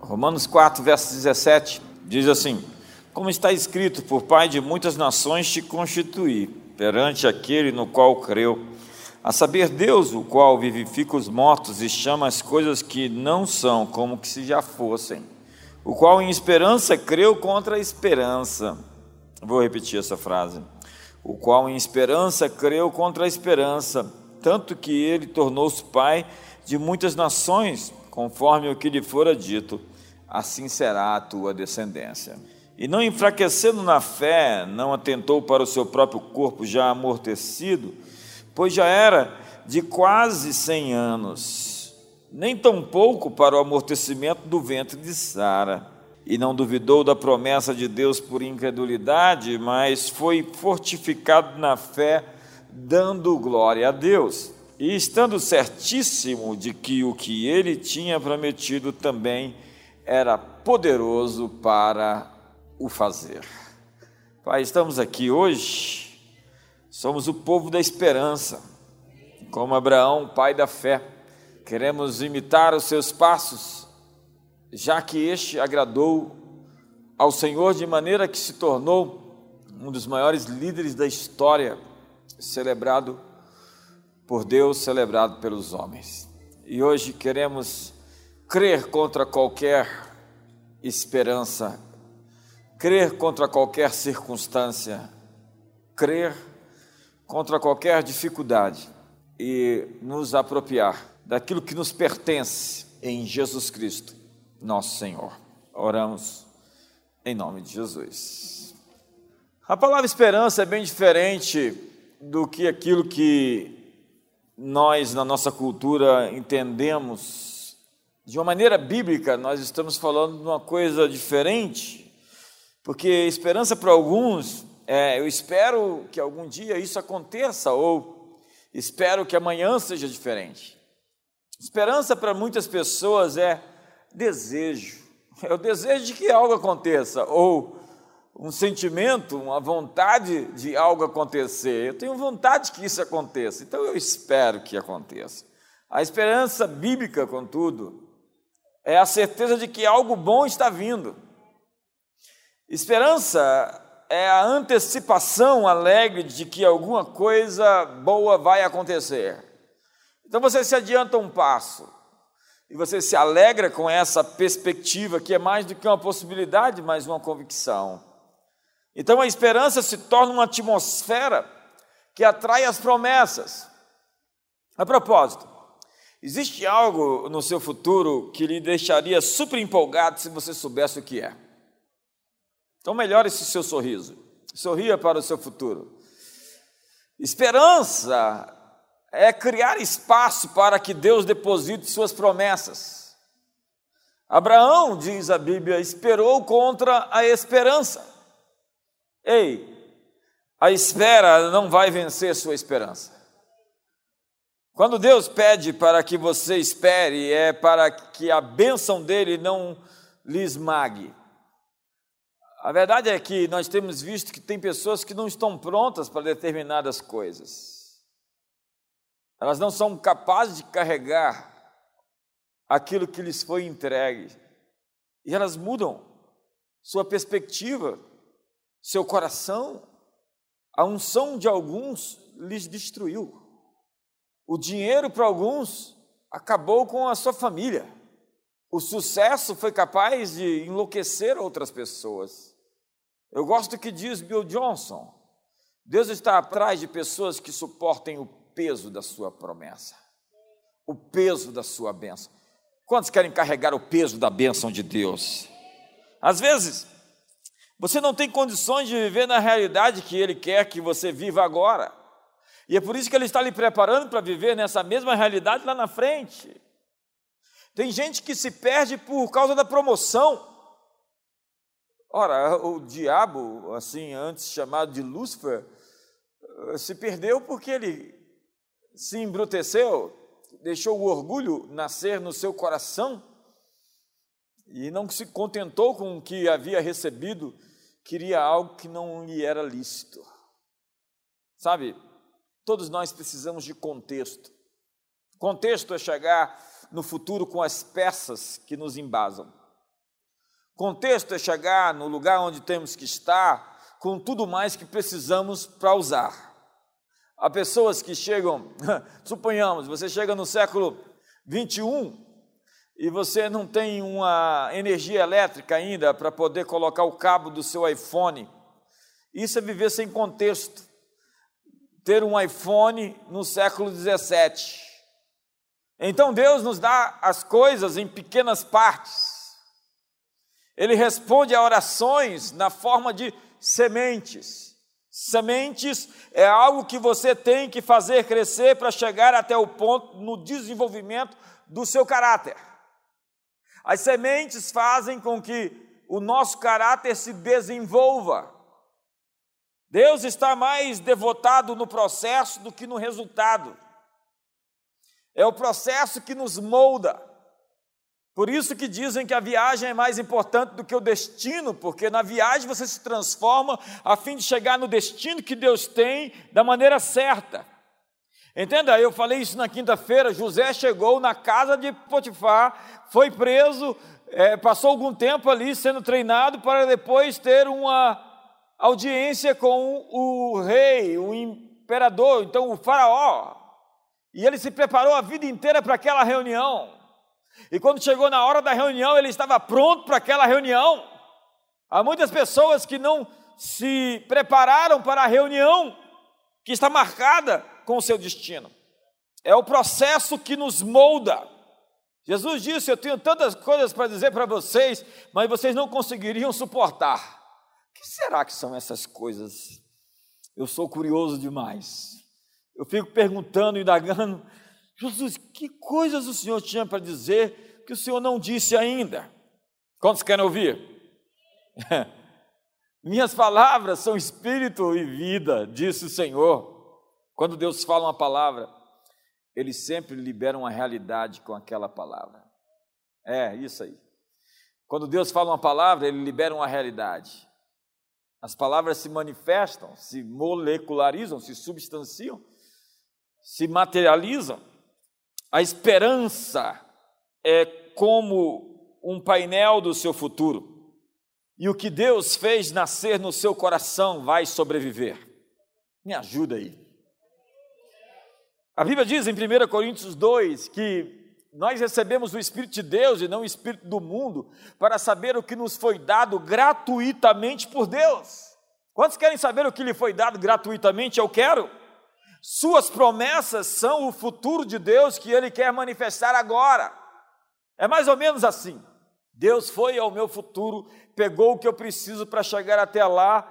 Romanos 4, verso 17, diz assim: Como está escrito, por Pai de muitas nações te constituí, perante aquele no qual creu, a saber, Deus, o qual vivifica os mortos e chama as coisas que não são como que se já fossem, o qual em esperança creu contra a esperança. Vou repetir essa frase. O qual em esperança creu contra a esperança, tanto que ele tornou-se pai de muitas nações, conforme o que lhe fora dito assim será a tua descendência. E não enfraquecendo na fé, não atentou para o seu próprio corpo já amortecido, pois já era de quase cem anos, nem tampouco para o amortecimento do ventre de Sara. E não duvidou da promessa de Deus por incredulidade, mas foi fortificado na fé, dando glória a Deus. E estando certíssimo de que o que ele tinha prometido também era poderoso para o fazer. Pai, estamos aqui hoje, somos o povo da esperança, como Abraão, pai da fé, queremos imitar os seus passos, já que este agradou ao Senhor de maneira que se tornou um dos maiores líderes da história, celebrado por Deus, celebrado pelos homens. E hoje queremos crer contra qualquer esperança, crer contra qualquer circunstância, crer contra qualquer dificuldade e nos apropriar daquilo que nos pertence em Jesus Cristo, nosso Senhor. Oramos em nome de Jesus. A palavra esperança é bem diferente do que aquilo que nós, na nossa cultura, entendemos de uma maneira bíblica, nós estamos falando de uma coisa diferente, porque esperança para alguns é eu espero que algum dia isso aconteça, ou espero que amanhã seja diferente. Esperança para muitas pessoas é desejo, é o desejo de que algo aconteça, ou um sentimento, uma vontade de algo acontecer. Eu tenho vontade que isso aconteça, então eu espero que aconteça. A esperança bíblica, contudo, é a certeza de que algo bom está vindo. Esperança é a antecipação alegre de que alguma coisa boa vai acontecer. Então você se adianta um passo e você se alegra com essa perspectiva que é mais do que uma possibilidade, mas uma convicção. Então a esperança se torna uma atmosfera que atrai as promessas. A propósito, Existe algo no seu futuro que lhe deixaria super empolgado se você soubesse o que é. Então, melhore esse seu sorriso. Sorria para o seu futuro. Esperança é criar espaço para que Deus deposite suas promessas. Abraão, diz a Bíblia, esperou contra a esperança. Ei, a espera não vai vencer sua esperança. Quando Deus pede para que você espere, é para que a bênção dele não lhe esmague. A verdade é que nós temos visto que tem pessoas que não estão prontas para determinadas coisas. Elas não são capazes de carregar aquilo que lhes foi entregue. E elas mudam sua perspectiva, seu coração. A unção de alguns lhes destruiu. O dinheiro para alguns acabou com a sua família. O sucesso foi capaz de enlouquecer outras pessoas. Eu gosto que diz Bill Johnson. Deus está atrás de pessoas que suportem o peso da sua promessa, o peso da sua bênção. Quantos querem carregar o peso da bênção de Deus? Às vezes, você não tem condições de viver na realidade que Ele quer que você viva agora. E é por isso que Ele está lhe preparando para viver nessa mesma realidade lá na frente. Tem gente que se perde por causa da promoção. Ora, o diabo, assim, antes chamado de Lúcifer, eh, se perdeu porque ele se embruteceu, deixou o orgulho nascer no seu coração e não se contentou com o que havia recebido, queria algo que não lhe era lícito. Sabe, Todos nós precisamos de contexto. Contexto é chegar no futuro com as peças que nos embasam. Contexto é chegar no lugar onde temos que estar, com tudo mais que precisamos para usar. Há pessoas que chegam, suponhamos, você chega no século 21 e você não tem uma energia elétrica ainda para poder colocar o cabo do seu iPhone. Isso é viver sem contexto. Ter um iPhone no século 17. Então Deus nos dá as coisas em pequenas partes. Ele responde a orações na forma de sementes. Sementes é algo que você tem que fazer crescer para chegar até o ponto no desenvolvimento do seu caráter. As sementes fazem com que o nosso caráter se desenvolva. Deus está mais devotado no processo do que no resultado. É o processo que nos molda. Por isso que dizem que a viagem é mais importante do que o destino, porque na viagem você se transforma a fim de chegar no destino que Deus tem da maneira certa. Entenda, eu falei isso na quinta-feira. José chegou na casa de Potifar, foi preso, é, passou algum tempo ali sendo treinado para depois ter uma audiência com o rei, o imperador, então o faraó. E ele se preparou a vida inteira para aquela reunião. E quando chegou na hora da reunião, ele estava pronto para aquela reunião. Há muitas pessoas que não se prepararam para a reunião que está marcada com o seu destino. É o processo que nos molda. Jesus disse: Eu tenho tantas coisas para dizer para vocês, mas vocês não conseguiriam suportar. O que será que são essas coisas? Eu sou curioso demais. Eu fico perguntando, indagando, Jesus, que coisas o Senhor tinha para dizer que o Senhor não disse ainda? Quantos querem ouvir? Minhas palavras são espírito e vida, disse o Senhor. Quando Deus fala uma palavra, Ele sempre libera uma realidade com aquela palavra. É, isso aí. Quando Deus fala uma palavra, Ele libera uma realidade. As palavras se manifestam, se molecularizam, se substanciam, se materializam. A esperança é como um painel do seu futuro. E o que Deus fez nascer no seu coração vai sobreviver. Me ajuda aí. A Bíblia diz em 1 Coríntios 2 que nós recebemos o Espírito de Deus e não o Espírito do mundo para saber o que nos foi dado gratuitamente por Deus. Quantos querem saber o que lhe foi dado gratuitamente? Eu quero. Suas promessas são o futuro de Deus que Ele quer manifestar agora. É mais ou menos assim. Deus foi ao meu futuro, pegou o que eu preciso para chegar até lá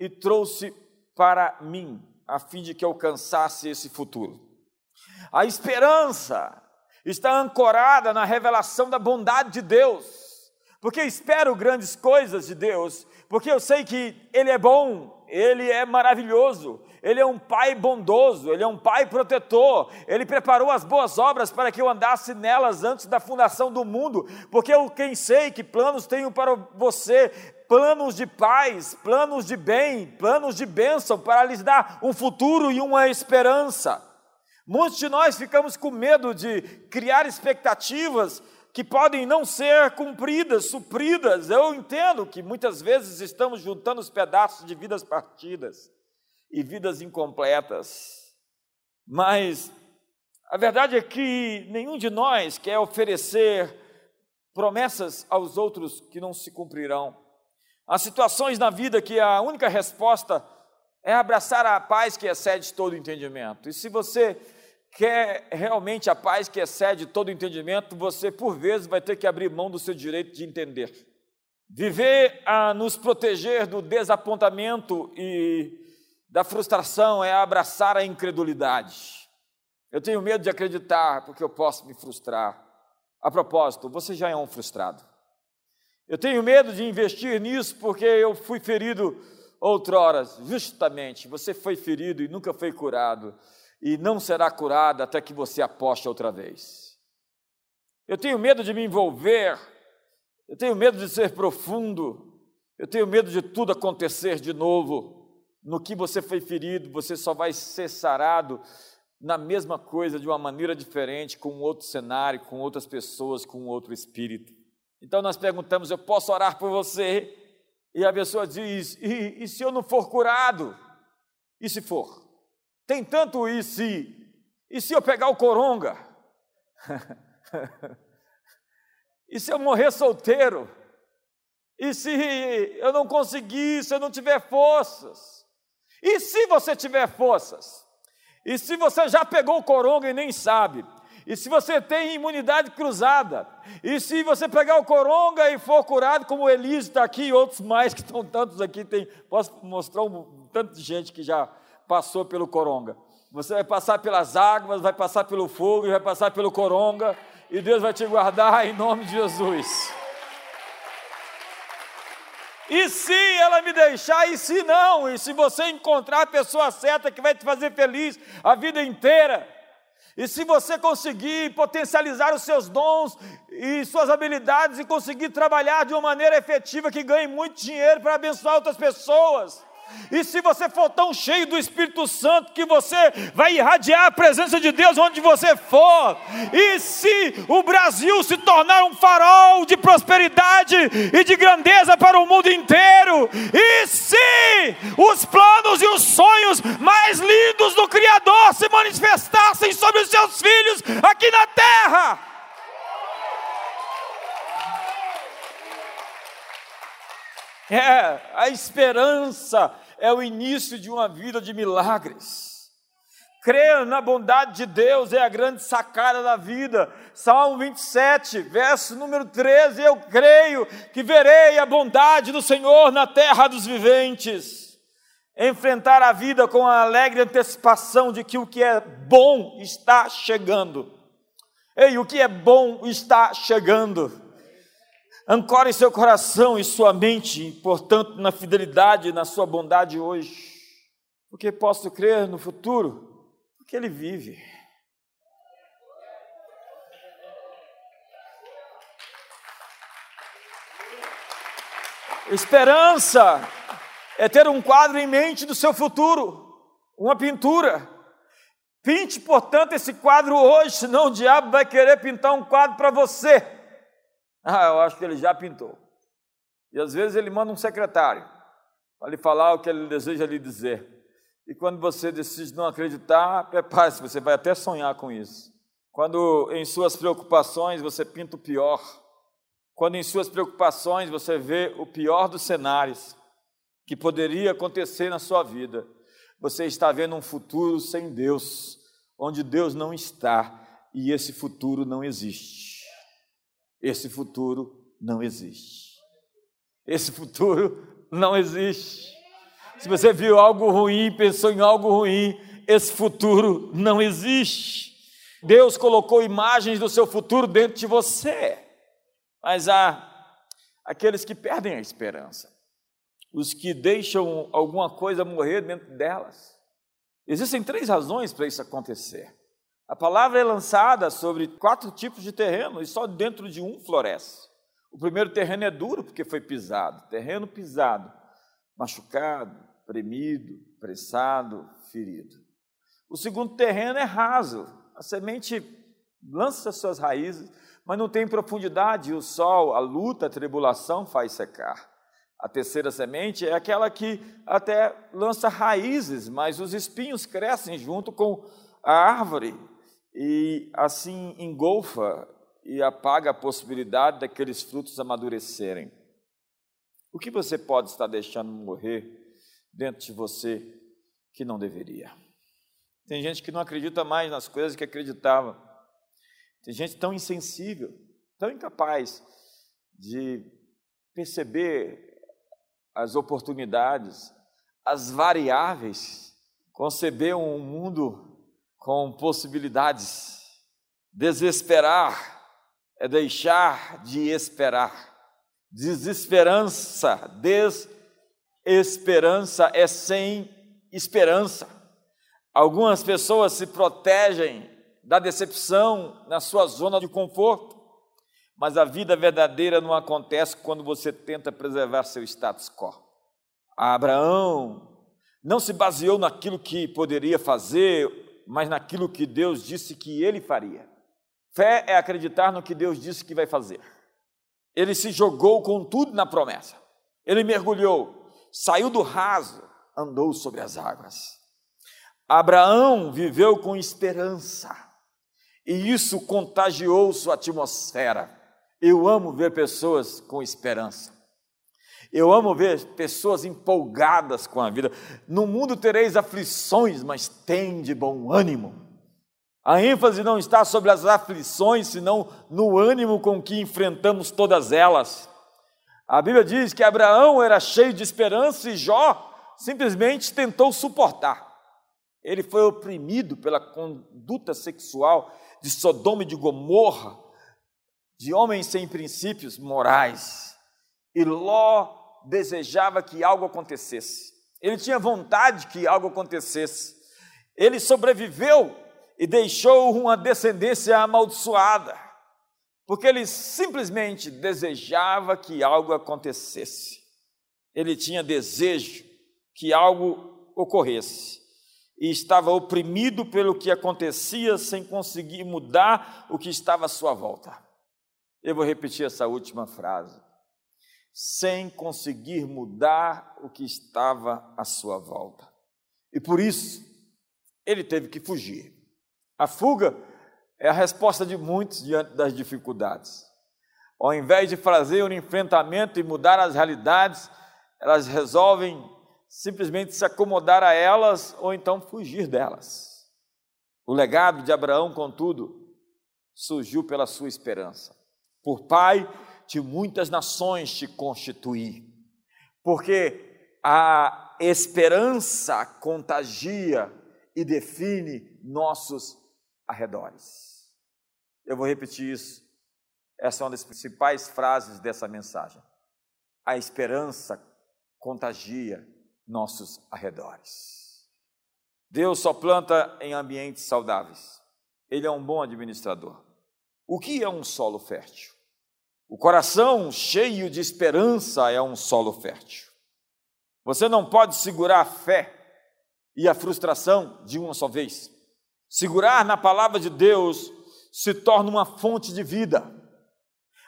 e trouxe para mim, a fim de que alcançasse esse futuro. A esperança está ancorada na revelação da bondade de Deus, porque espero grandes coisas de Deus, porque eu sei que Ele é bom, Ele é maravilhoso, ele é um pai bondoso, Ele é um pai protetor, Ele preparou as boas obras para que eu andasse nelas antes da fundação do mundo, porque eu quem sei que planos tenho para você, planos de paz, planos de bem, planos de bênção, para lhes dar um futuro e uma esperança. Muitos de nós ficamos com medo de criar expectativas que podem não ser cumpridas, supridas. Eu entendo que muitas vezes estamos juntando os pedaços de vidas partidas e vidas incompletas. Mas a verdade é que nenhum de nós quer oferecer promessas aos outros que não se cumprirão. Há situações na vida que a única resposta é abraçar a paz que excede todo entendimento. E se você quer realmente a paz que excede todo entendimento, você por vezes vai ter que abrir mão do seu direito de entender. Viver a nos proteger do desapontamento e da frustração é abraçar a incredulidade. Eu tenho medo de acreditar porque eu posso me frustrar. A propósito, você já é um frustrado. Eu tenho medo de investir nisso porque eu fui ferido outrora, justamente. Você foi ferido e nunca foi curado, e não será curado até que você aposte outra vez. Eu tenho medo de me envolver, eu tenho medo de ser profundo, eu tenho medo de tudo acontecer de novo no que você foi ferido, você só vai ser sarado na mesma coisa, de uma maneira diferente, com outro cenário, com outras pessoas, com outro espírito. Então nós perguntamos: eu posso orar por você? E a pessoa diz: e, e se eu não for curado? E se for? Tem tanto e se? E se eu pegar o coronga? e se eu morrer solteiro? E se eu não conseguir, se eu não tiver forças? E se você tiver forças? E se você já pegou o coronga e nem sabe? E se você tem imunidade cruzada? E se você pegar o coronga e for curado, como o Elise está aqui e outros mais que estão tantos aqui, tem, posso mostrar um tanto de gente que já passou pelo coronga. Você vai passar pelas águas, vai passar pelo fogo, vai passar pelo coronga, e Deus vai te guardar em nome de Jesus. E se ela me deixar, e se não, e se você encontrar a pessoa certa que vai te fazer feliz a vida inteira, e se você conseguir potencializar os seus dons e suas habilidades e conseguir trabalhar de uma maneira efetiva que ganhe muito dinheiro para abençoar outras pessoas, e se você for tão cheio do Espírito Santo que você vai irradiar a presença de Deus onde você for, e se o Brasil se tornar um farol de prosperidade e de grandeza para o mundo inteiro, e se os planos e os sonhos mais lindos do Criador se manifestassem sobre os seus filhos aqui na terra. É, a esperança é o início de uma vida de milagres. Crer na bondade de Deus é a grande sacada da vida. Salmo 27, verso número 13: Eu creio que verei a bondade do Senhor na terra dos viventes. Enfrentar a vida com a alegre antecipação de que o que é bom está chegando. Ei, o que é bom está chegando. Ancore seu coração e sua mente, portanto, na fidelidade, na sua bondade hoje. Porque posso crer no futuro, porque Ele vive. Esperança é ter um quadro em mente do seu futuro, uma pintura. Pinte, portanto, esse quadro hoje, senão o diabo vai querer pintar um quadro para você. Ah, eu acho que ele já pintou. E às vezes ele manda um secretário para lhe falar o que ele deseja lhe dizer. E quando você decide não acreditar, prepare-se, você vai até sonhar com isso. Quando em suas preocupações você pinta o pior, quando em suas preocupações você vê o pior dos cenários que poderia acontecer na sua vida, você está vendo um futuro sem Deus, onde Deus não está e esse futuro não existe. Esse futuro não existe. Esse futuro não existe. Se você viu algo ruim, pensou em algo ruim, esse futuro não existe. Deus colocou imagens do seu futuro dentro de você, mas há aqueles que perdem a esperança, os que deixam alguma coisa morrer dentro delas. Existem três razões para isso acontecer. A palavra é lançada sobre quatro tipos de terreno e só dentro de um floresce. O primeiro terreno é duro porque foi pisado, terreno pisado, machucado, premido, pressado, ferido. O segundo terreno é raso, a semente lança suas raízes, mas não tem profundidade, e o sol, a luta, a tribulação faz secar. A terceira semente é aquela que até lança raízes, mas os espinhos crescem junto com a árvore e assim engolfa e apaga a possibilidade daqueles frutos amadurecerem. O que você pode estar deixando morrer dentro de você que não deveria? Tem gente que não acredita mais nas coisas que acreditava. Tem gente tão insensível, tão incapaz de perceber as oportunidades, as variáveis, conceber um mundo com possibilidades. Desesperar é deixar de esperar. Desesperança, desesperança é sem esperança. Algumas pessoas se protegem da decepção na sua zona de conforto, mas a vida verdadeira não acontece quando você tenta preservar seu status quo. Abraão não se baseou naquilo que poderia fazer mas naquilo que Deus disse que ele faria. Fé é acreditar no que Deus disse que vai fazer. ele se jogou com tudo na promessa. Ele mergulhou, saiu do raso, andou sobre as águas. Abraão viveu com esperança, e isso contagiou sua atmosfera. Eu amo ver pessoas com esperança. Eu amo ver pessoas empolgadas com a vida. No mundo tereis aflições, mas tem de bom ânimo. A ênfase não está sobre as aflições, senão no ânimo com que enfrentamos todas elas. A Bíblia diz que Abraão era cheio de esperança e Jó simplesmente tentou suportar. Ele foi oprimido pela conduta sexual de Sodoma e de Gomorra, de homens sem princípios morais. E Ló desejava que algo acontecesse. Ele tinha vontade que algo acontecesse. Ele sobreviveu e deixou uma descendência amaldiçoada, porque ele simplesmente desejava que algo acontecesse. Ele tinha desejo que algo ocorresse e estava oprimido pelo que acontecia sem conseguir mudar o que estava à sua volta. Eu vou repetir essa última frase. Sem conseguir mudar o que estava à sua volta. E por isso, ele teve que fugir. A fuga é a resposta de muitos diante das dificuldades. Ao invés de fazer um enfrentamento e mudar as realidades, elas resolvem simplesmente se acomodar a elas ou então fugir delas. O legado de Abraão, contudo, surgiu pela sua esperança. Por pai de muitas nações te constituí, porque a esperança contagia e define nossos arredores. Eu vou repetir isso. Essa é uma das principais frases dessa mensagem. A esperança contagia nossos arredores. Deus só planta em ambientes saudáveis. Ele é um bom administrador. O que é um solo fértil? O coração cheio de esperança é um solo fértil. Você não pode segurar a fé e a frustração de uma só vez. Segurar na palavra de Deus se torna uma fonte de vida.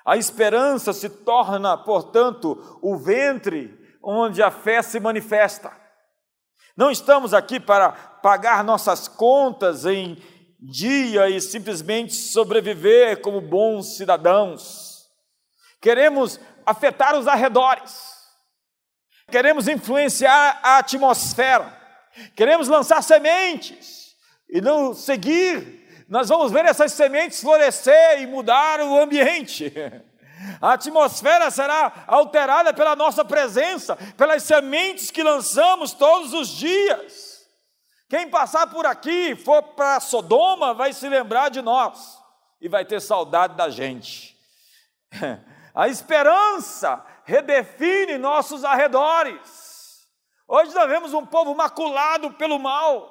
A esperança se torna, portanto, o ventre onde a fé se manifesta. Não estamos aqui para pagar nossas contas em dia e simplesmente sobreviver como bons cidadãos. Queremos afetar os arredores. Queremos influenciar a atmosfera. Queremos lançar sementes e não seguir, nós vamos ver essas sementes florescer e mudar o ambiente. A atmosfera será alterada pela nossa presença, pelas sementes que lançamos todos os dias. Quem passar por aqui, for para Sodoma, vai se lembrar de nós e vai ter saudade da gente. A esperança redefine nossos arredores. Hoje nós vemos um povo maculado pelo mal,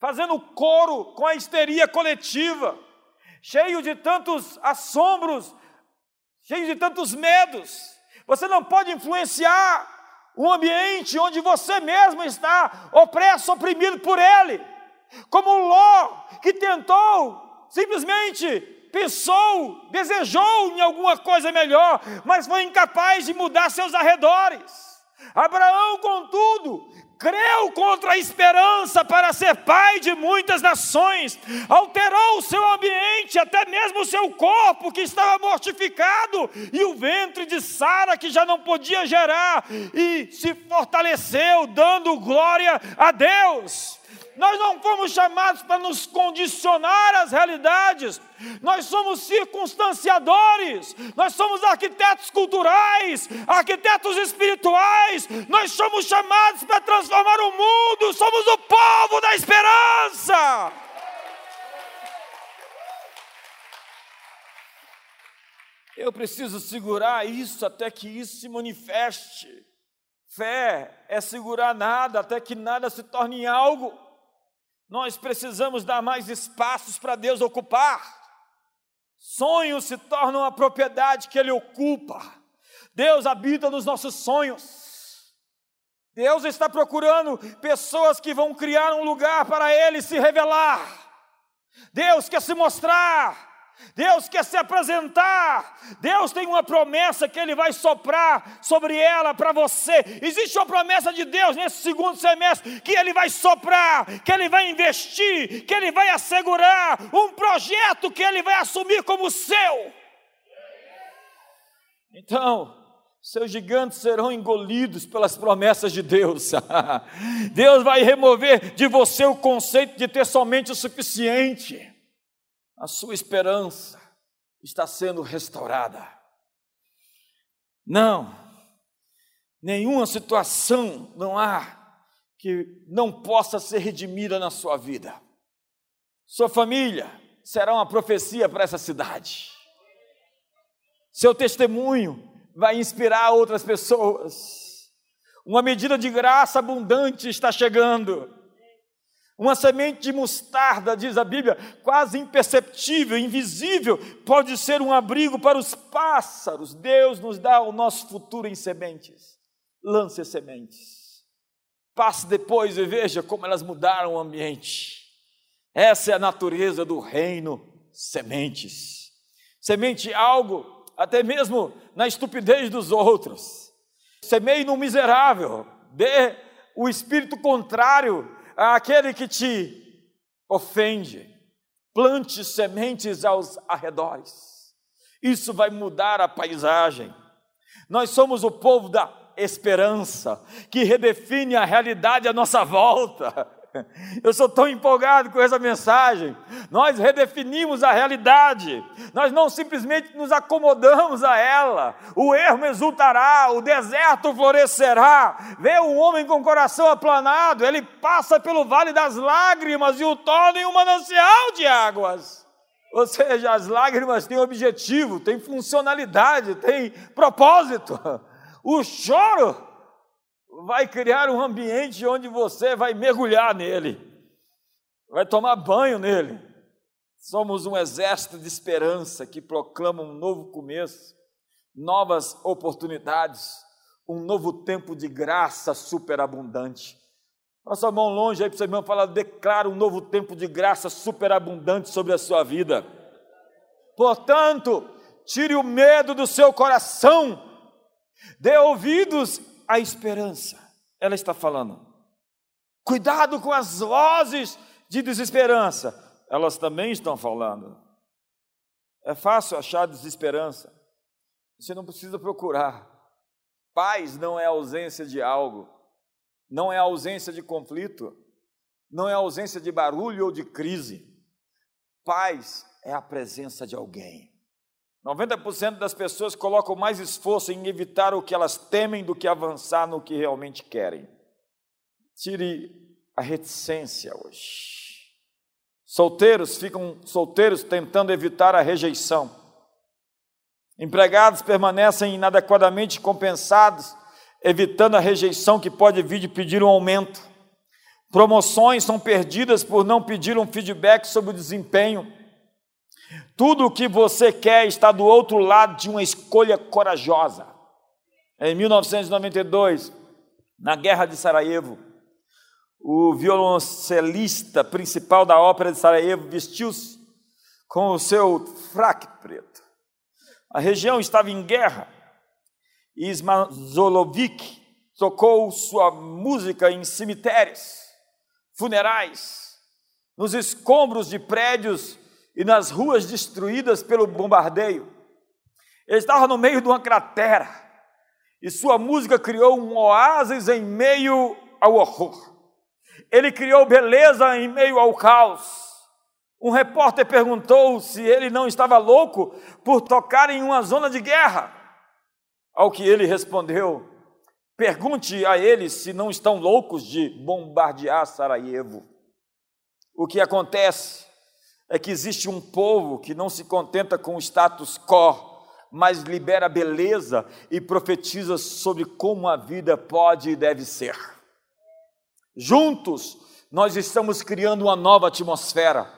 fazendo coro com a histeria coletiva, cheio de tantos assombros, cheio de tantos medos. Você não pode influenciar um ambiente onde você mesmo está opresso, oprimido por ele. Como Ló, que tentou, simplesmente pensou, desejou em alguma coisa melhor, mas foi incapaz de mudar seus arredores. Abraão, contudo, creu contra a esperança para ser pai de muitas nações, alterou o seu ambiente, até mesmo o seu corpo que estava mortificado, e o ventre de Sara que já não podia gerar, e se fortaleceu, dando glória a Deus. Nós não fomos chamados para nos condicionar às realidades, nós somos circunstanciadores, nós somos arquitetos culturais, arquitetos espirituais, nós somos chamados para transformar o mundo, somos o povo da esperança. Eu preciso segurar isso até que isso se manifeste. Fé é segurar nada até que nada se torne algo. Nós precisamos dar mais espaços para Deus ocupar. Sonhos se tornam a propriedade que Ele ocupa. Deus habita nos nossos sonhos. Deus está procurando pessoas que vão criar um lugar para Ele se revelar. Deus quer se mostrar. Deus quer se apresentar, Deus tem uma promessa que Ele vai soprar sobre ela para você. Existe uma promessa de Deus nesse segundo semestre que Ele vai soprar, que Ele vai investir, que Ele vai assegurar um projeto que Ele vai assumir como seu. Então, seus gigantes serão engolidos pelas promessas de Deus. Deus vai remover de você o conceito de ter somente o suficiente. A sua esperança está sendo restaurada. Não, nenhuma situação não há que não possa ser redimida na sua vida. Sua família será uma profecia para essa cidade. Seu testemunho vai inspirar outras pessoas. Uma medida de graça abundante está chegando. Uma semente de mostarda, diz a Bíblia, quase imperceptível, invisível, pode ser um abrigo para os pássaros. Deus nos dá o nosso futuro em sementes. Lance as sementes. Passe depois e veja como elas mudaram o ambiente. Essa é a natureza do reino sementes. Semente é algo até mesmo na estupidez dos outros. Semeie no miserável, dê o espírito contrário àquele que te ofende. Plante sementes aos arredores. Isso vai mudar a paisagem. Nós somos o povo da esperança, que redefine a realidade à nossa volta. Eu sou tão empolgado com essa mensagem. Nós redefinimos a realidade, nós não simplesmente nos acomodamos a ela. O ermo exultará, o deserto florescerá. Vê um homem com o coração aplanado, ele passa pelo vale das lágrimas e o torna em um manancial de águas. Ou seja, as lágrimas têm objetivo, têm funcionalidade, têm propósito. O choro vai criar um ambiente onde você vai mergulhar nele, vai tomar banho nele. Somos um exército de esperança que proclama um novo começo, novas oportunidades, um novo tempo de graça superabundante. Nossa mão longe aí para o seu irmão falar, declara um novo tempo de graça superabundante sobre a sua vida. Portanto, tire o medo do seu coração, dê ouvidos a esperança. Ela está falando. Cuidado com as vozes de desesperança. Elas também estão falando. É fácil achar desesperança. Você não precisa procurar. Paz não é ausência de algo, não é ausência de conflito, não é ausência de barulho ou de crise. Paz é a presença de alguém. 90% das pessoas colocam mais esforço em evitar o que elas temem do que avançar no que realmente querem. Tire a reticência hoje. Solteiros ficam solteiros tentando evitar a rejeição. Empregados permanecem inadequadamente compensados, evitando a rejeição que pode vir de pedir um aumento. Promoções são perdidas por não pedir um feedback sobre o desempenho. Tudo o que você quer está do outro lado de uma escolha corajosa. Em 1992, na Guerra de Sarajevo, o violoncelista principal da Ópera de Sarajevo vestiu-se com o seu fraque preto. A região estava em guerra e Smazolovic tocou sua música em cemitérios, funerais, nos escombros de prédios e nas ruas destruídas pelo bombardeio. Ele estava no meio de uma cratera e sua música criou um oásis em meio ao horror. Ele criou beleza em meio ao caos. Um repórter perguntou se ele não estava louco por tocar em uma zona de guerra. Ao que ele respondeu: Pergunte a eles se não estão loucos de bombardear Sarajevo. O que acontece é que existe um povo que não se contenta com o status quo, mas libera beleza e profetiza sobre como a vida pode e deve ser. Juntos, nós estamos criando uma nova atmosfera,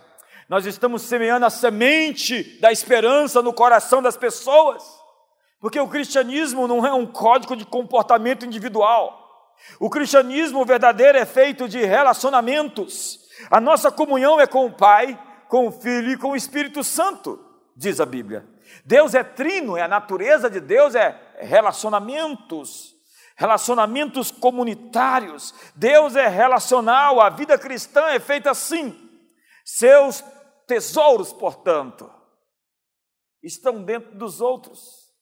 nós estamos semeando a semente da esperança no coração das pessoas, porque o cristianismo não é um código de comportamento individual, o cristianismo verdadeiro é feito de relacionamentos, a nossa comunhão é com o Pai, com o Filho e com o Espírito Santo. diz a Bíblia. Deus é trino, é a natureza de Deus é relacionamentos, relacionamentos comunitários. Deus é relacional, a vida cristã é feita assim. Seus tesouros, portanto, estão dentro dos outros.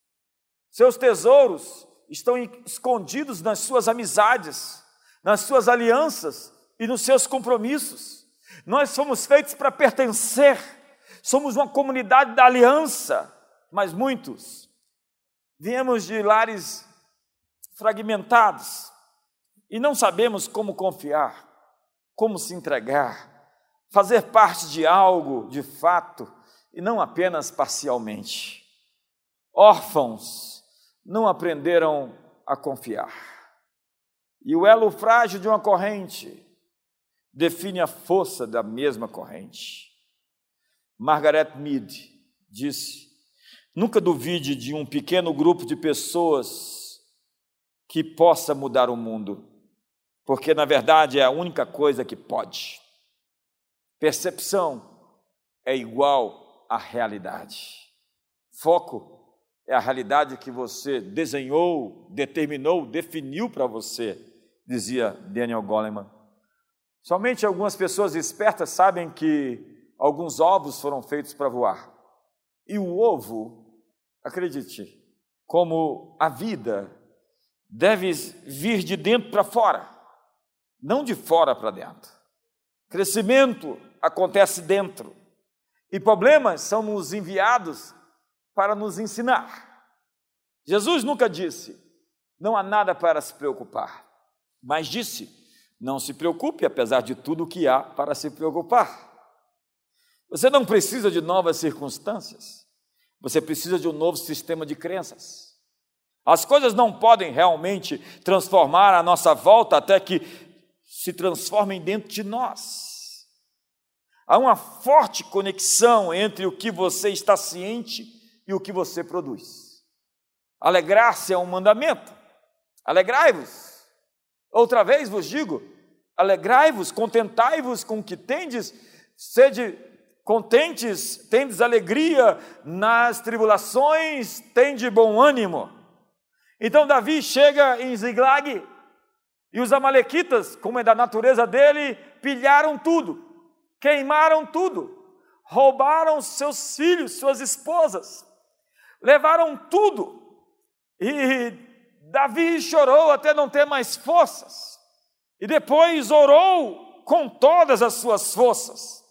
Seus tesouros estão escondidos nas suas amizades, nas suas alianças e nos seus compromissos. Nós fomos feitos para pertencer, somos uma comunidade da aliança, mas muitos viemos de lares fragmentados e não sabemos como confiar, como se entregar, fazer parte de algo de fato e não apenas parcialmente. Órfãos não aprenderam a confiar. E o elo frágil de uma corrente define a força da mesma corrente. Margaret Mead disse: Nunca duvide de um pequeno grupo de pessoas que possa mudar o mundo, porque na verdade é a única coisa que pode. Percepção é igual à realidade. Foco é a realidade que você desenhou, determinou, definiu para você, dizia Daniel Goleman. Somente algumas pessoas espertas sabem que alguns ovos foram feitos para voar. E o ovo, acredite, como a vida, deve vir de dentro para fora, não de fora para dentro. Crescimento acontece dentro. E problemas são nos enviados para nos ensinar. Jesus nunca disse: não há nada para se preocupar, mas disse: não se preocupe, apesar de tudo o que há para se preocupar. Você não precisa de novas circunstâncias, você precisa de um novo sistema de crenças. As coisas não podem realmente transformar a nossa volta até que se transformem dentro de nós. Há uma forte conexão entre o que você está ciente e o que você produz. Alegrar-se é um mandamento. Alegrai-vos. Outra vez vos digo: alegrai-vos, contentai-vos com o que tendes, sede contentes, tendes alegria nas tribulações, tende bom ânimo. Então Davi chega em Ziglag e os amalequitas, como é da natureza dele, pilharam tudo queimaram tudo, roubaram seus filhos, suas esposas, levaram tudo. E Davi chorou até não ter mais forças, e depois orou com todas as suas forças.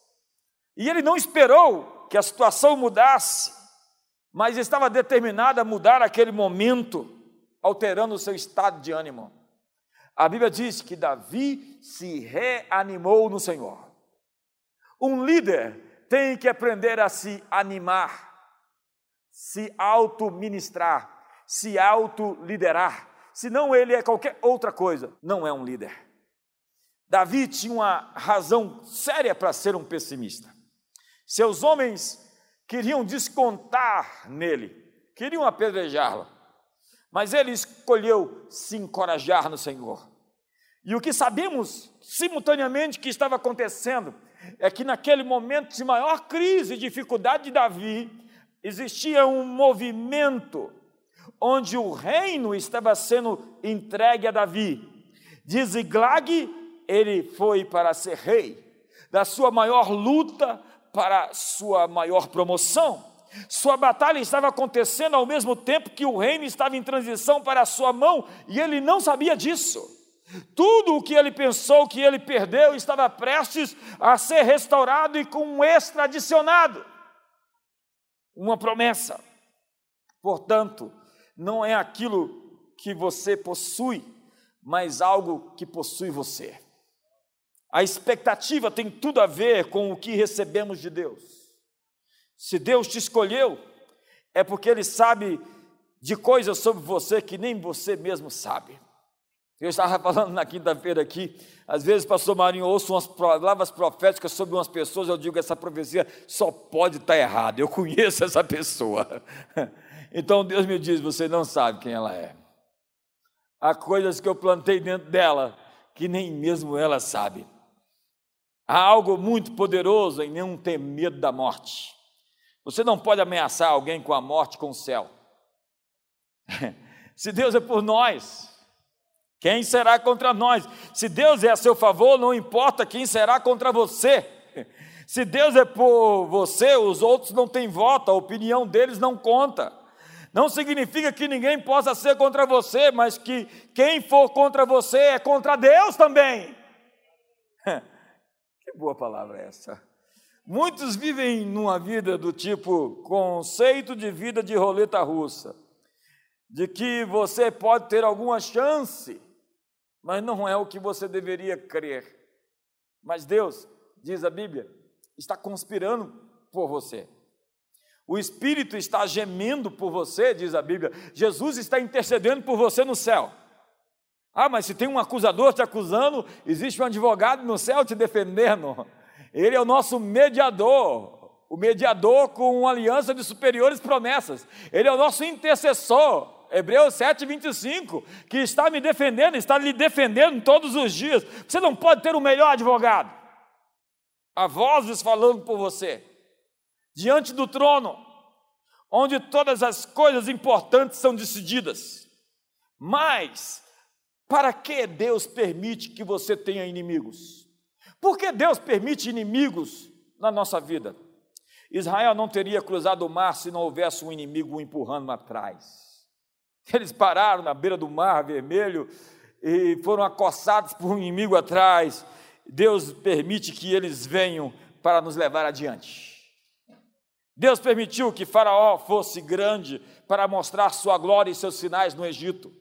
E ele não esperou que a situação mudasse, mas estava determinado a mudar aquele momento, alterando o seu estado de ânimo. A Bíblia diz que Davi se reanimou no Senhor. Um líder tem que aprender a se animar, se auto-ministrar, se auto-liderar. Senão ele é qualquer outra coisa, não é um líder. Davi tinha uma razão séria para ser um pessimista. Seus homens queriam descontar nele, queriam apedrejá-lo, mas ele escolheu se encorajar no Senhor. E o que sabemos simultaneamente que estava acontecendo é que naquele momento de maior crise e dificuldade de Davi, existia um movimento onde o reino estava sendo entregue a Davi. De Ziglag, ele foi para ser rei, da sua maior luta para sua maior promoção. Sua batalha estava acontecendo ao mesmo tempo que o reino estava em transição para a sua mão, e ele não sabia disso. Tudo o que ele pensou que ele perdeu estava prestes a ser restaurado e com um extra adicionado. Uma promessa. Portanto, não é aquilo que você possui, mas algo que possui você. A expectativa tem tudo a ver com o que recebemos de Deus. Se Deus te escolheu, é porque Ele sabe de coisas sobre você que nem você mesmo sabe. Eu estava falando na quinta-feira aqui, às vezes, pastor Marinho, ouço umas palavras proféticas sobre umas pessoas, eu digo, essa profecia só pode estar errada, eu conheço essa pessoa. Então Deus me diz, você não sabe quem ela é. Há coisas que eu plantei dentro dela que nem mesmo ela sabe. Há algo muito poderoso em não ter medo da morte. Você não pode ameaçar alguém com a morte, com o céu. Se Deus é por nós, quem será contra nós? Se Deus é a seu favor, não importa quem será contra você. Se Deus é por você, os outros não têm voto, a opinião deles não conta. Não significa que ninguém possa ser contra você, mas que quem for contra você é contra Deus também. Que boa palavra é essa. Muitos vivem numa vida do tipo conceito de vida de roleta russa, de que você pode ter alguma chance mas não é o que você deveria crer. Mas Deus, diz a Bíblia, está conspirando por você. O Espírito está gemendo por você, diz a Bíblia. Jesus está intercedendo por você no céu. Ah, mas se tem um acusador te acusando, existe um advogado no céu te defendendo. Ele é o nosso mediador, o mediador com uma aliança de superiores promessas. Ele é o nosso intercessor. Hebreus 7, 25, que está me defendendo, está lhe defendendo todos os dias. Você não pode ter o melhor advogado. Há vozes falando por você, diante do trono, onde todas as coisas importantes são decididas. Mas, para que Deus permite que você tenha inimigos? Por que Deus permite inimigos na nossa vida? Israel não teria cruzado o mar se não houvesse um inimigo o empurrando atrás. Eles pararam na beira do mar vermelho e foram acossados por um inimigo atrás. Deus permite que eles venham para nos levar adiante. Deus permitiu que Faraó fosse grande para mostrar sua glória e seus sinais no Egito.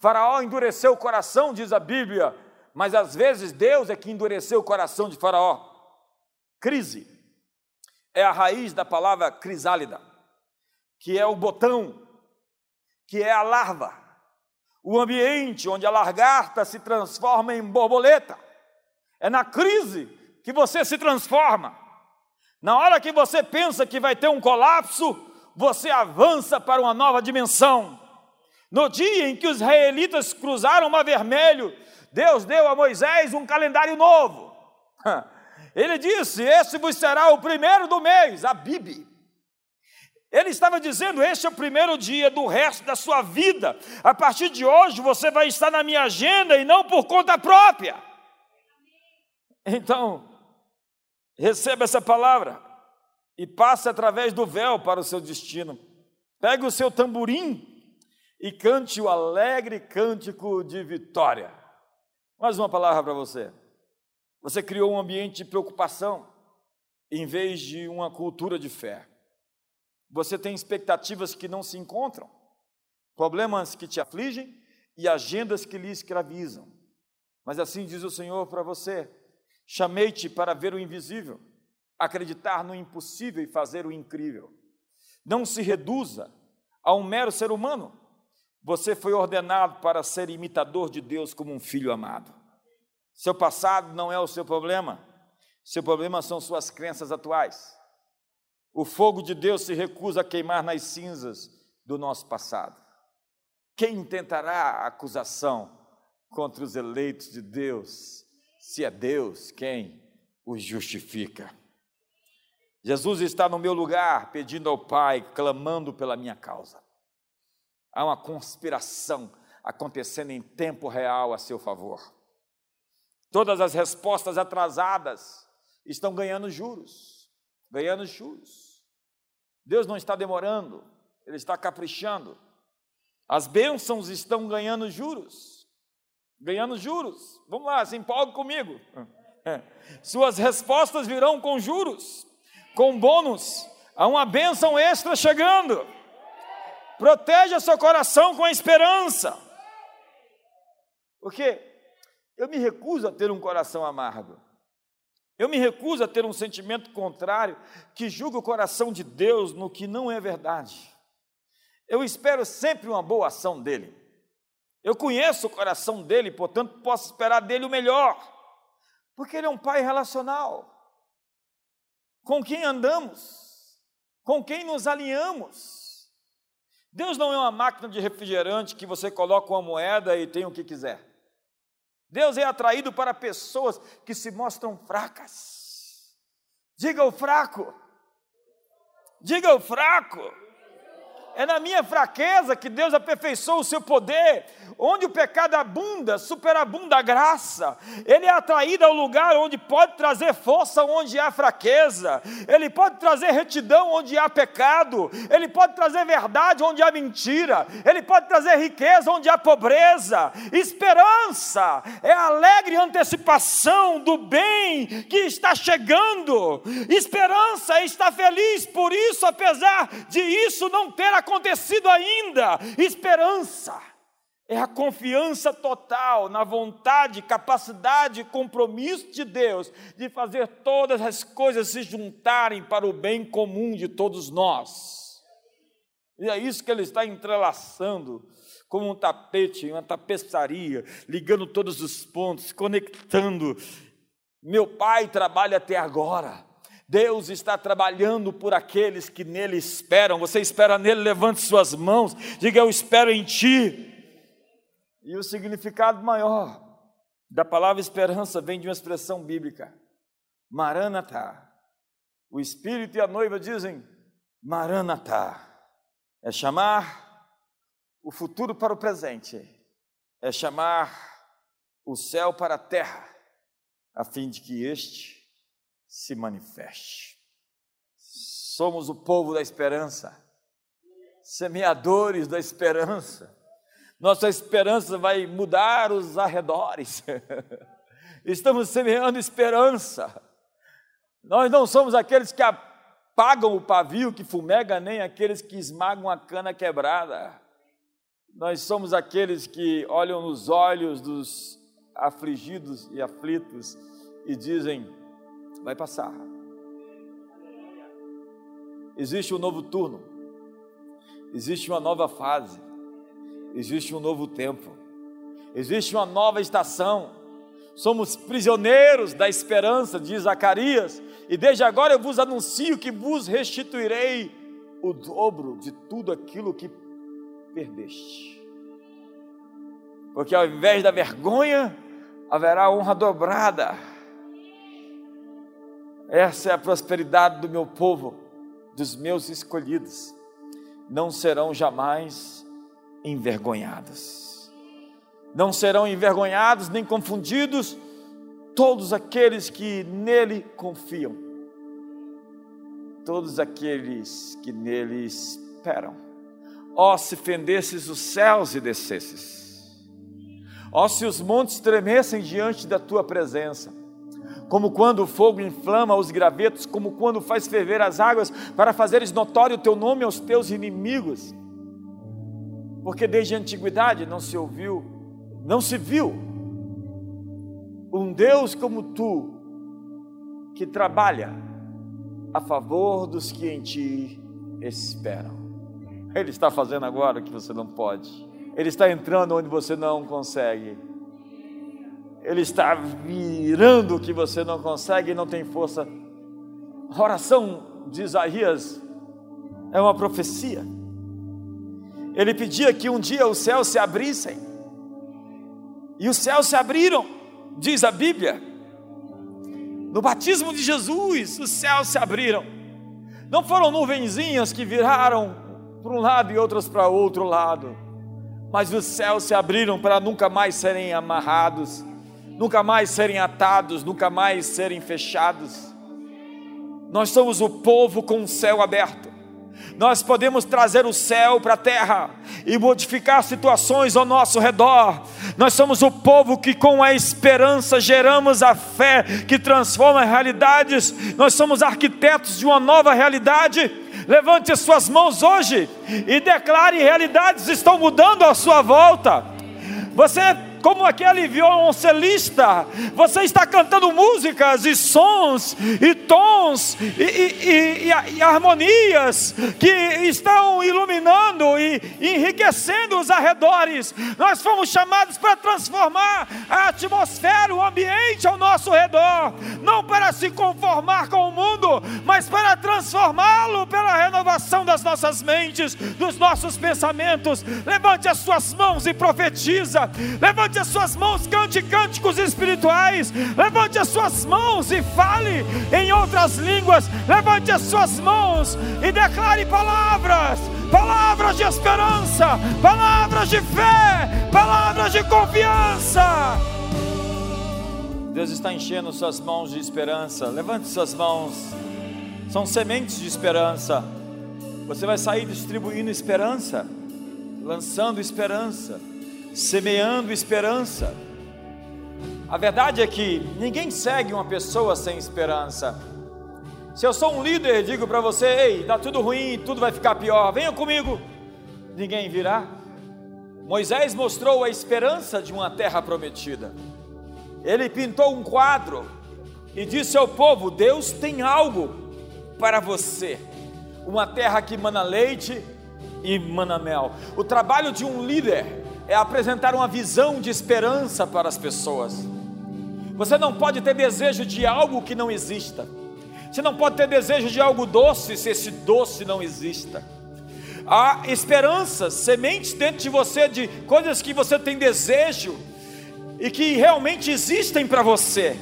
Faraó endureceu o coração, diz a Bíblia, mas às vezes Deus é que endureceu o coração de Faraó. Crise é a raiz da palavra crisálida, que é o botão que é a larva, o ambiente onde a lagarta se transforma em borboleta. É na crise que você se transforma. Na hora que você pensa que vai ter um colapso, você avança para uma nova dimensão. No dia em que os israelitas cruzaram o Mar Vermelho, Deus deu a Moisés um calendário novo. Ele disse: Esse vos será o primeiro do mês, a Bíblia. Ele estava dizendo: Este é o primeiro dia do resto da sua vida. A partir de hoje você vai estar na minha agenda e não por conta própria. Então, receba essa palavra e passe através do véu para o seu destino. Pegue o seu tamborim e cante o alegre cântico de vitória. Mais uma palavra para você. Você criou um ambiente de preocupação em vez de uma cultura de fé. Você tem expectativas que não se encontram, problemas que te afligem e agendas que lhe escravizam. Mas assim diz o Senhor para você: chamei-te para ver o invisível, acreditar no impossível e fazer o incrível. Não se reduza a um mero ser humano. Você foi ordenado para ser imitador de Deus como um filho amado. Seu passado não é o seu problema, seu problema são suas crenças atuais. O fogo de Deus se recusa a queimar nas cinzas do nosso passado. Quem intentará acusação contra os eleitos de Deus, se é Deus quem os justifica? Jesus está no meu lugar, pedindo ao Pai, clamando pela minha causa. Há uma conspiração acontecendo em tempo real a seu favor. Todas as respostas atrasadas estão ganhando juros ganhando juros. Deus não está demorando, Ele está caprichando. As bênçãos estão ganhando juros. Ganhando juros. Vamos lá, se empolgue comigo. Suas respostas virão com juros, com bônus. Há uma bênção extra chegando. Proteja seu coração com a esperança. Porque eu me recuso a ter um coração amargo. Eu me recuso a ter um sentimento contrário que julga o coração de Deus no que não é verdade. Eu espero sempre uma boa ação dele. Eu conheço o coração dele, portanto, posso esperar dele o melhor, porque ele é um pai relacional. Com quem andamos? Com quem nos alinhamos? Deus não é uma máquina de refrigerante que você coloca uma moeda e tem o que quiser. Deus é atraído para pessoas que se mostram fracas. Diga o fraco. Diga o fraco. É na minha fraqueza que Deus aperfeiçoa o seu poder. Onde o pecado abunda, superabunda a graça. Ele é atraído ao lugar onde pode trazer força onde há fraqueza. Ele pode trazer retidão onde há pecado. Ele pode trazer verdade onde há mentira. Ele pode trazer riqueza onde há pobreza. Esperança é a alegre antecipação do bem que está chegando. Esperança é estar feliz por isso, apesar de isso não ter acontecido ainda. Esperança é a confiança total na vontade, capacidade e compromisso de Deus de fazer todas as coisas se juntarem para o bem comum de todos nós. E é isso que ele está entrelaçando como um tapete, uma tapeçaria, ligando todos os pontos, conectando. Meu pai trabalha até agora. Deus está trabalhando por aqueles que nele esperam. Você espera nele, levante suas mãos, diga: Eu espero em ti. E o significado maior da palavra esperança vem de uma expressão bíblica, Maranatá. O Espírito e a noiva dizem Maranatá. É chamar o futuro para o presente, é chamar o céu para a terra, a fim de que este se manifeste. Somos o povo da esperança, semeadores da esperança nossa esperança vai mudar os arredores. Estamos semeando esperança. Nós não somos aqueles que apagam o pavio, que fumega, nem aqueles que esmagam a cana quebrada. Nós somos aqueles que olham nos olhos dos afligidos e aflitos e dizem: vai passar. Existe um novo turno, existe uma nova fase existe um novo tempo, existe uma nova estação. Somos prisioneiros da esperança, diz Zacarias, e desde agora eu vos anuncio que vos restituirei o dobro de tudo aquilo que perdeste. Porque ao invés da vergonha, haverá honra dobrada. Essa é a prosperidade do meu povo, dos meus escolhidos. Não serão jamais envergonhadas. Não serão envergonhados nem confundidos todos aqueles que nele confiam, todos aqueles que nele esperam. Ó, se fendesses os céus e descesses, ó, se os montes tremessem diante da tua presença, como quando o fogo inflama os gravetos, como quando faz ferver as águas, para fazeres notório o teu nome aos teus inimigos. Porque desde a antiguidade não se ouviu, não se viu um Deus como tu, que trabalha a favor dos que em ti esperam. Ele está fazendo agora o que você não pode, Ele está entrando onde você não consegue, Ele está virando o que você não consegue e não tem força. A oração de Isaías é uma profecia. Ele pedia que um dia os céus se abrissem. E os céus se abriram, diz a Bíblia. No batismo de Jesus, os céus se abriram. Não foram nuvenzinhas que viraram para um lado e outras para outro lado, mas os céus se abriram para nunca mais serem amarrados, nunca mais serem atados, nunca mais serem fechados. Nós somos o povo com o céu aberto nós podemos trazer o céu para a terra e modificar situações ao nosso redor. Nós somos o povo que, com a esperança, geramos a fé que transforma realidades. Nós somos arquitetos de uma nova realidade. Levante as suas mãos hoje e declare: realidades estão mudando à sua volta. Você como aquele violoncelista, você está cantando músicas e sons e tons e, e, e, e harmonias que estão iluminando e enriquecendo os arredores. Nós fomos chamados para transformar a atmosfera, o ambiente ao nosso redor, não para se conformar com o mundo, mas para transformá-lo pela renovação das nossas mentes, dos nossos pensamentos. Levante as suas mãos e profetiza. Levante Levante as suas mãos, cante cânticos espirituais. Levante as suas mãos e fale em outras línguas. Levante as suas mãos e declare palavras palavras de esperança, palavras de fé, palavras de confiança. Deus está enchendo suas mãos de esperança. Levante suas mãos. São sementes de esperança. Você vai sair distribuindo esperança, lançando esperança, semeando esperança. A verdade é que ninguém segue uma pessoa sem esperança. Se eu sou um líder, digo para você: ei, está tudo ruim, tudo vai ficar pior, venha comigo. Ninguém virá. Moisés mostrou a esperança de uma terra prometida. Ele pintou um quadro e disse ao povo: Deus tem algo para você, uma terra que mana leite e mana mel. O trabalho de um líder é apresentar uma visão de esperança para as pessoas. Você não pode ter desejo de algo que não exista. Você não pode ter desejo de algo doce se esse doce não exista. Há esperança, sementes dentro de você de coisas que você tem desejo e que realmente existem para você.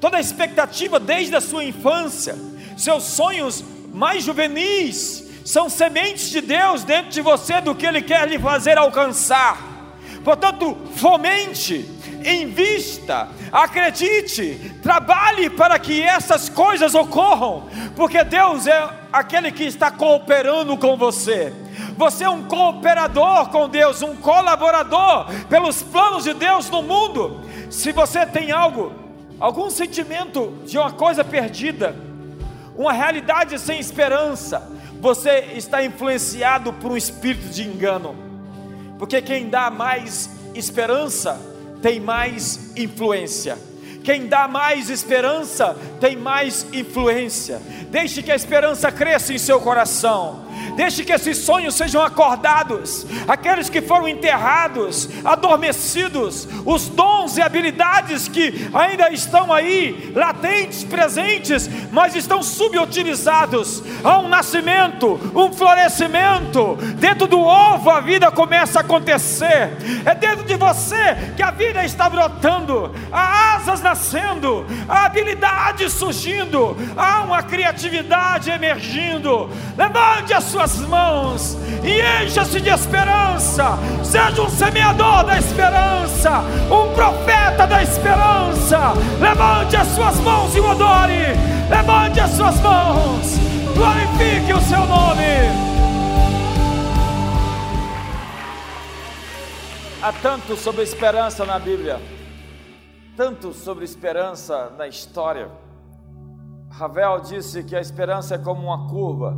Toda a expectativa desde a sua infância, seus sonhos mais juvenis, são sementes de Deus dentro de você do que Ele quer lhe fazer alcançar. Portanto, fomente invista, acredite, trabalhe para que essas coisas ocorram, porque Deus é aquele que está cooperando com você. Você é um cooperador com Deus, um colaborador pelos planos de Deus no mundo. Se você tem algo, algum sentimento de uma coisa perdida, uma realidade sem esperança, você está influenciado por um espírito de engano. Porque quem dá mais esperança tem mais influência. Quem dá mais esperança tem mais influência. Deixe que a esperança cresça em seu coração. Deixe que esses sonhos sejam acordados. Aqueles que foram enterrados, adormecidos, os dons e habilidades que ainda estão aí, latentes, presentes, mas estão subutilizados. Há um nascimento, um florescimento. Dentro do ovo a vida começa a acontecer. É dentro de você que a vida está brotando. Há asas nascendo, há habilidades surgindo, há uma criatividade emergindo. Levante a sua suas mãos e encha-se de esperança. Seja um semeador da esperança, um profeta da esperança. Levante as suas mãos e o adore. Levante as suas mãos, glorifique o seu nome. Há tanto sobre esperança na Bíblia, tanto sobre esperança na história. Ravel disse que a esperança é como uma curva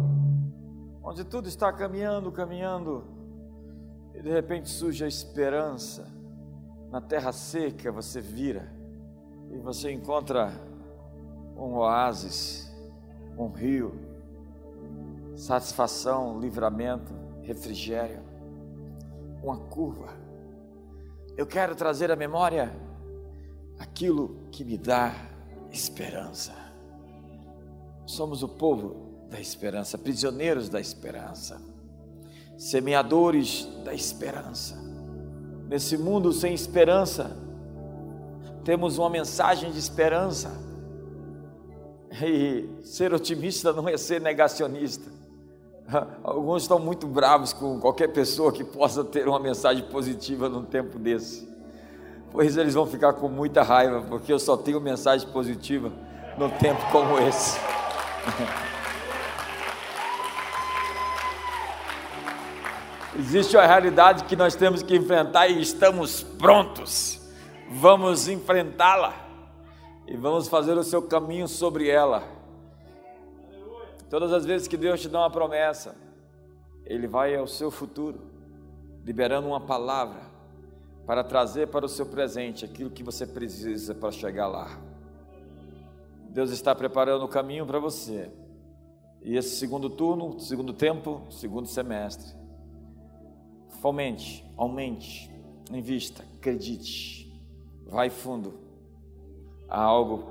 onde tudo está caminhando, caminhando, e de repente surge a esperança. Na terra seca você vira e você encontra um oásis, um rio, satisfação, livramento, refrigério, uma curva. Eu quero trazer à memória aquilo que me dá esperança. Somos o povo da esperança, prisioneiros da esperança, semeadores da esperança. Nesse mundo sem esperança, temos uma mensagem de esperança. E ser otimista não é ser negacionista. Alguns estão muito bravos com qualquer pessoa que possa ter uma mensagem positiva num tempo desse. Pois eles vão ficar com muita raiva, porque eu só tenho mensagem positiva num tempo como esse. Existe uma realidade que nós temos que enfrentar e estamos prontos. Vamos enfrentá-la e vamos fazer o seu caminho sobre ela. Todas as vezes que Deus te dá uma promessa, Ele vai ao seu futuro, liberando uma palavra para trazer para o seu presente aquilo que você precisa para chegar lá. Deus está preparando o caminho para você. E esse segundo turno, segundo tempo, segundo semestre, Fomente, aumente, invista, acredite, vai fundo. Há algo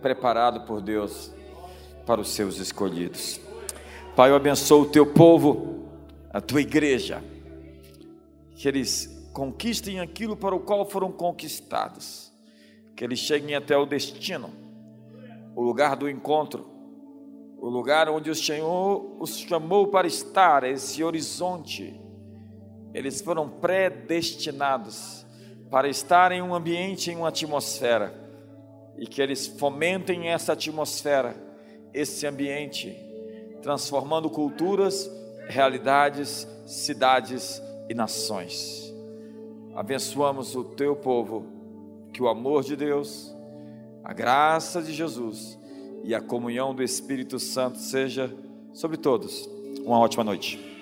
preparado por Deus para os seus escolhidos. Pai, eu abençoo o teu povo, a tua igreja, que eles conquistem aquilo para o qual foram conquistados, que eles cheguem até o destino, o lugar do encontro, o lugar onde o Senhor os chamou para estar, esse horizonte. Eles foram predestinados para estar em um ambiente, em uma atmosfera, e que eles fomentem essa atmosfera, esse ambiente, transformando culturas, realidades, cidades e nações. Abençoamos o teu povo, que o amor de Deus, a graça de Jesus e a comunhão do Espírito Santo seja sobre todos. Uma ótima noite.